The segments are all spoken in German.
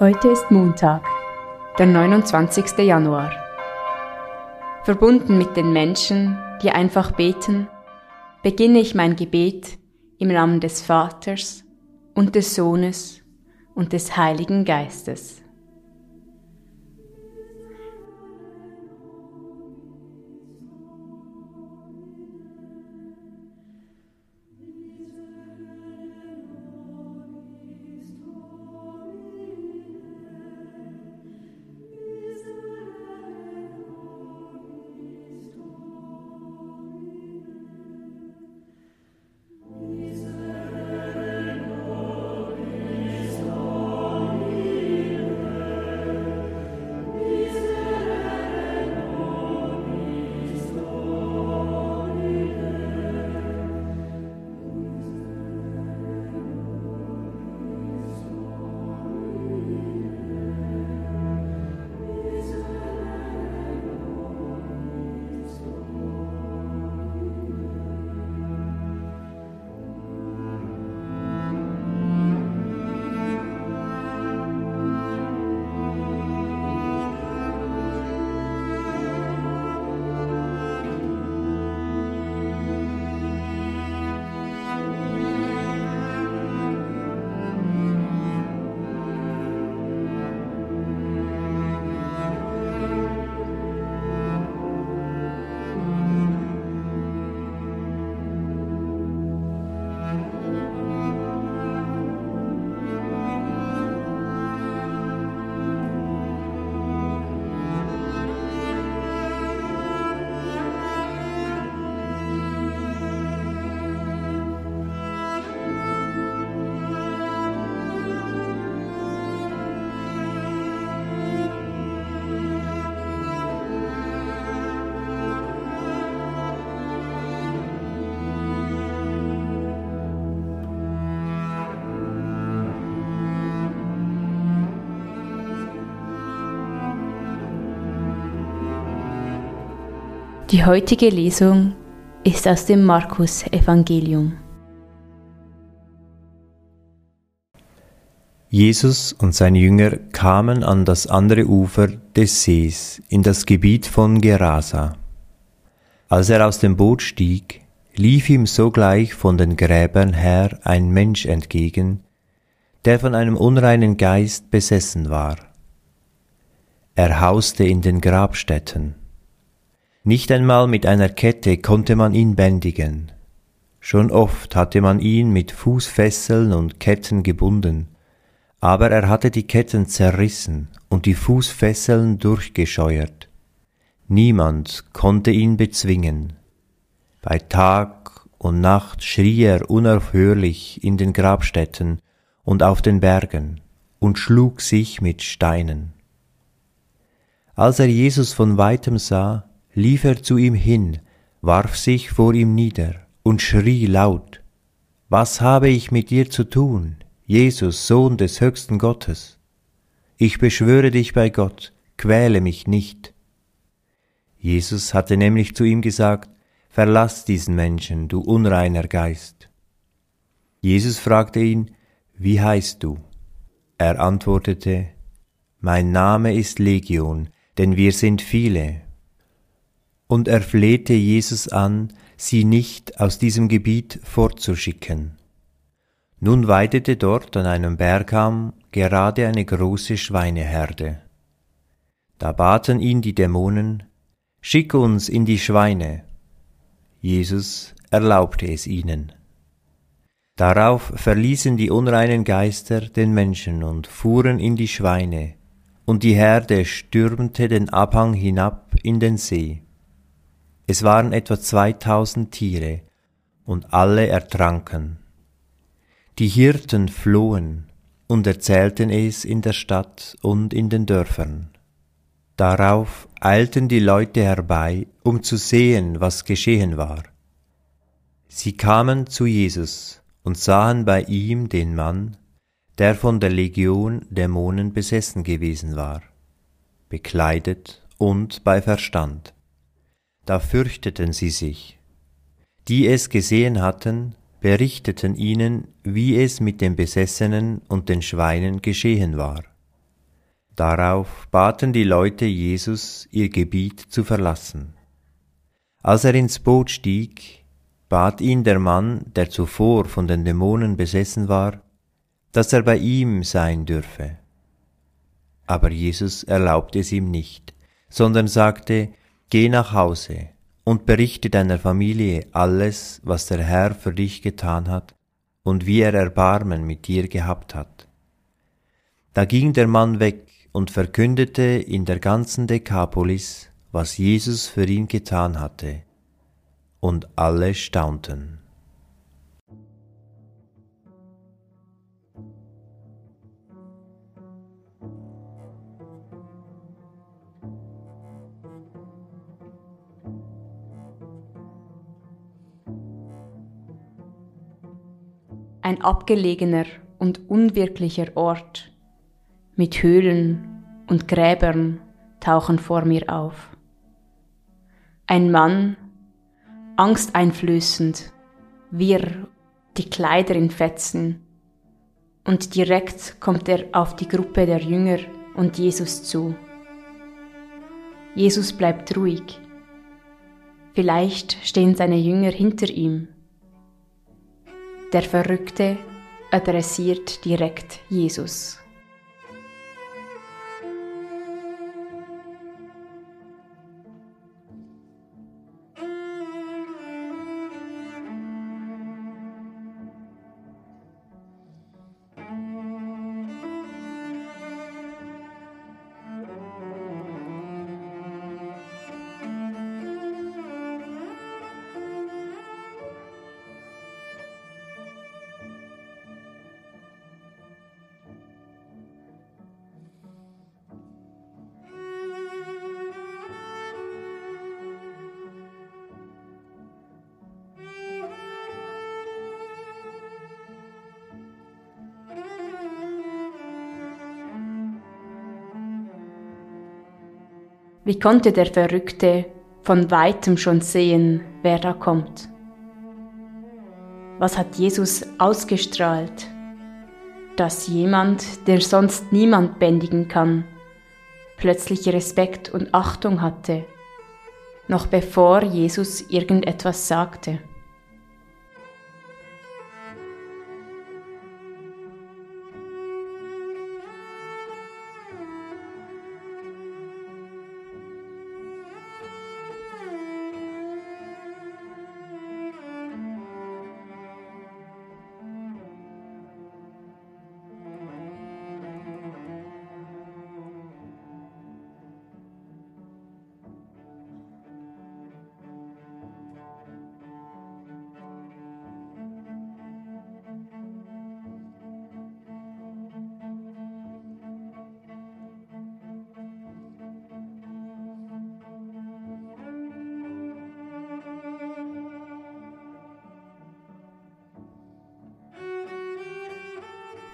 Heute ist Montag, der 29. Januar. Verbunden mit den Menschen, die einfach beten, beginne ich mein Gebet im Namen des Vaters und des Sohnes und des Heiligen Geistes. Die heutige Lesung ist aus dem Markus Evangelium. Jesus und seine Jünger kamen an das andere Ufer des Sees in das Gebiet von Gerasa. Als er aus dem Boot stieg, lief ihm sogleich von den Gräbern her ein Mensch entgegen, der von einem unreinen Geist besessen war. Er hauste in den Grabstätten nicht einmal mit einer Kette konnte man ihn bändigen. Schon oft hatte man ihn mit Fußfesseln und Ketten gebunden, aber er hatte die Ketten zerrissen und die Fußfesseln durchgescheuert. Niemand konnte ihn bezwingen. Bei Tag und Nacht schrie er unaufhörlich in den Grabstätten und auf den Bergen und schlug sich mit Steinen. Als er Jesus von weitem sah, lief er zu ihm hin, warf sich vor ihm nieder und schrie laut, Was habe ich mit dir zu tun, Jesus, Sohn des höchsten Gottes? Ich beschwöre dich bei Gott, quäle mich nicht. Jesus hatte nämlich zu ihm gesagt, Verlass diesen Menschen, du unreiner Geist. Jesus fragte ihn, Wie heißt du? Er antwortete, Mein Name ist Legion, denn wir sind viele, und er flehte Jesus an, sie nicht aus diesem Gebiet fortzuschicken. Nun weidete dort an einem Bergham gerade eine große Schweineherde. Da baten ihn die Dämonen, Schick uns in die Schweine. Jesus erlaubte es ihnen. Darauf verließen die unreinen Geister den Menschen und fuhren in die Schweine, und die Herde stürmte den Abhang hinab in den See. Es waren etwa zweitausend Tiere, und alle ertranken. Die Hirten flohen und erzählten es in der Stadt und in den Dörfern. Darauf eilten die Leute herbei, um zu sehen, was geschehen war. Sie kamen zu Jesus und sahen bei ihm den Mann, der von der Legion Dämonen besessen gewesen war, bekleidet und bei Verstand da fürchteten sie sich. Die es gesehen hatten, berichteten ihnen, wie es mit den Besessenen und den Schweinen geschehen war. Darauf baten die Leute Jesus, ihr Gebiet zu verlassen. Als er ins Boot stieg, bat ihn der Mann, der zuvor von den Dämonen besessen war, dass er bei ihm sein dürfe. Aber Jesus erlaubte es ihm nicht, sondern sagte, Geh nach Hause und berichte deiner Familie alles, was der Herr für dich getan hat und wie er Erbarmen mit dir gehabt hat. Da ging der Mann weg und verkündete in der ganzen Dekapolis, was Jesus für ihn getan hatte, und alle staunten. Ein abgelegener und unwirklicher Ort mit Höhlen und Gräbern tauchen vor mir auf. Ein Mann, angsteinflößend, wirr, die Kleider in Fetzen, und direkt kommt er auf die Gruppe der Jünger und Jesus zu. Jesus bleibt ruhig. Vielleicht stehen seine Jünger hinter ihm. Der Verrückte adressiert direkt Jesus. Wie konnte der Verrückte von weitem schon sehen, wer da kommt? Was hat Jesus ausgestrahlt, dass jemand, der sonst niemand bändigen kann, plötzlich Respekt und Achtung hatte, noch bevor Jesus irgendetwas sagte?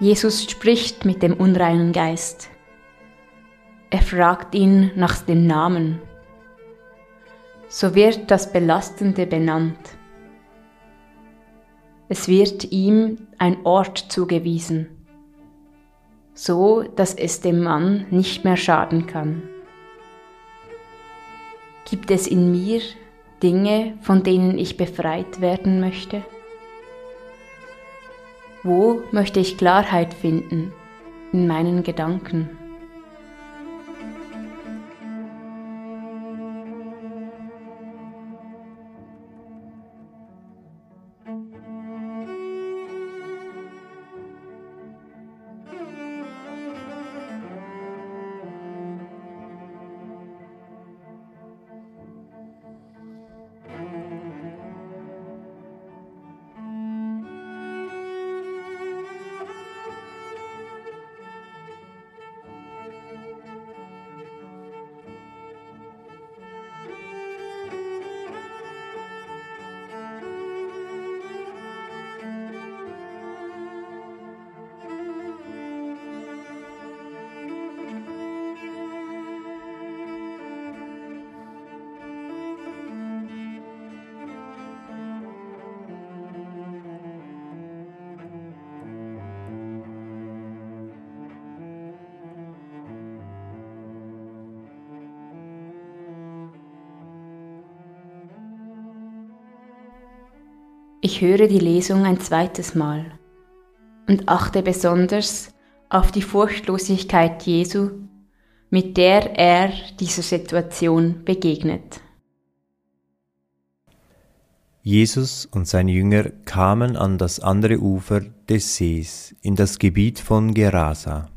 Jesus spricht mit dem unreinen Geist. Er fragt ihn nach dem Namen. So wird das Belastende benannt. Es wird ihm ein Ort zugewiesen, so dass es dem Mann nicht mehr schaden kann. Gibt es in mir Dinge, von denen ich befreit werden möchte? Wo möchte ich Klarheit finden in meinen Gedanken? Ich höre die Lesung ein zweites Mal und achte besonders auf die Furchtlosigkeit Jesu, mit der er dieser Situation begegnet. Jesus und seine Jünger kamen an das andere Ufer des Sees in das Gebiet von Gerasa.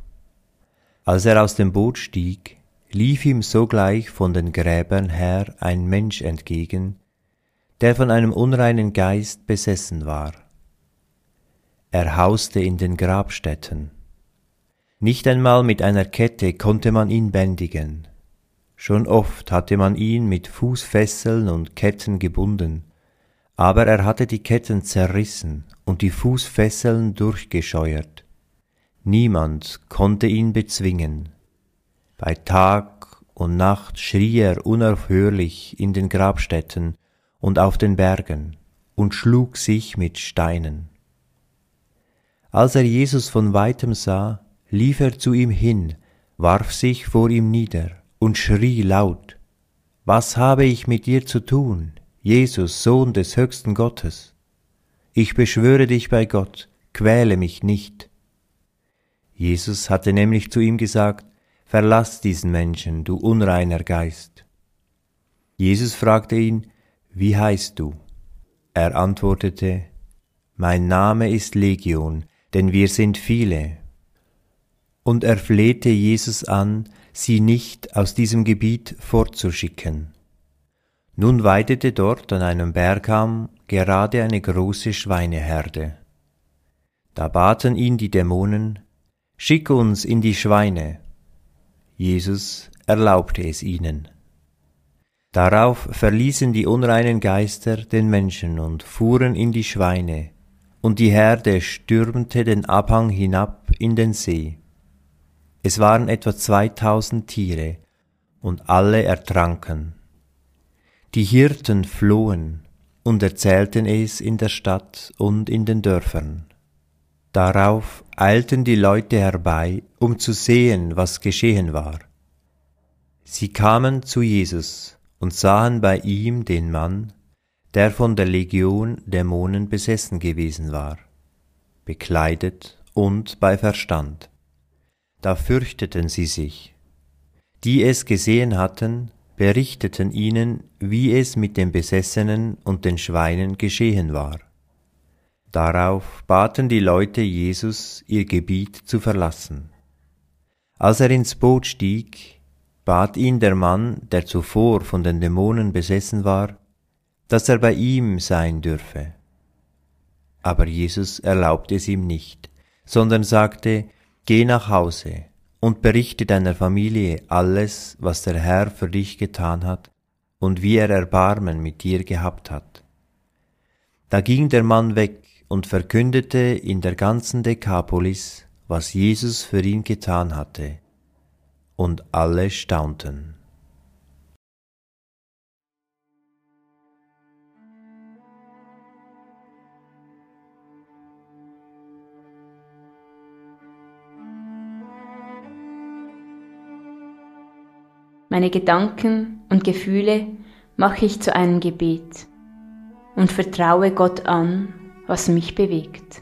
Als er aus dem Boot stieg, lief ihm sogleich von den Gräbern her ein Mensch entgegen, der von einem unreinen Geist besessen war. Er hauste in den Grabstätten. Nicht einmal mit einer Kette konnte man ihn bändigen. Schon oft hatte man ihn mit Fußfesseln und Ketten gebunden, aber er hatte die Ketten zerrissen und die Fußfesseln durchgescheuert. Niemand konnte ihn bezwingen. Bei Tag und Nacht schrie er unaufhörlich in den Grabstätten und auf den Bergen und schlug sich mit Steinen. Als er Jesus von weitem sah, lief er zu ihm hin, warf sich vor ihm nieder und schrie laut, Was habe ich mit dir zu tun, Jesus, Sohn des höchsten Gottes? Ich beschwöre dich bei Gott, quäle mich nicht. Jesus hatte nämlich zu ihm gesagt, Verlass diesen Menschen, du unreiner Geist. Jesus fragte ihn, Wie heißt du? Er antwortete, Mein Name ist Legion, denn wir sind viele. Und er flehte Jesus an, sie nicht aus diesem Gebiet fortzuschicken. Nun weidete dort an einem Bergham gerade eine große Schweineherde. Da baten ihn die Dämonen, Schick uns in die Schweine. Jesus erlaubte es ihnen. Darauf verließen die unreinen Geister den Menschen und fuhren in die Schweine, und die Herde stürmte den Abhang hinab in den See. Es waren etwa zweitausend Tiere, und alle ertranken. Die Hirten flohen und erzählten es in der Stadt und in den Dörfern. Darauf eilten die Leute herbei, um zu sehen, was geschehen war. Sie kamen zu Jesus und sahen bei ihm den Mann, der von der Legion Dämonen besessen gewesen war, bekleidet und bei Verstand. Da fürchteten sie sich. Die es gesehen hatten, berichteten ihnen, wie es mit dem Besessenen und den Schweinen geschehen war. Darauf baten die Leute Jesus, ihr Gebiet zu verlassen. Als er ins Boot stieg, bat ihn der Mann, der zuvor von den Dämonen besessen war, dass er bei ihm sein dürfe. Aber Jesus erlaubte es ihm nicht, sondern sagte, Geh nach Hause und berichte deiner Familie alles, was der Herr für dich getan hat und wie er Erbarmen mit dir gehabt hat. Da ging der Mann weg und verkündete in der ganzen Dekapolis, was Jesus für ihn getan hatte, und alle staunten. Meine Gedanken und Gefühle mache ich zu einem Gebet und vertraue Gott an, was mich bewegt.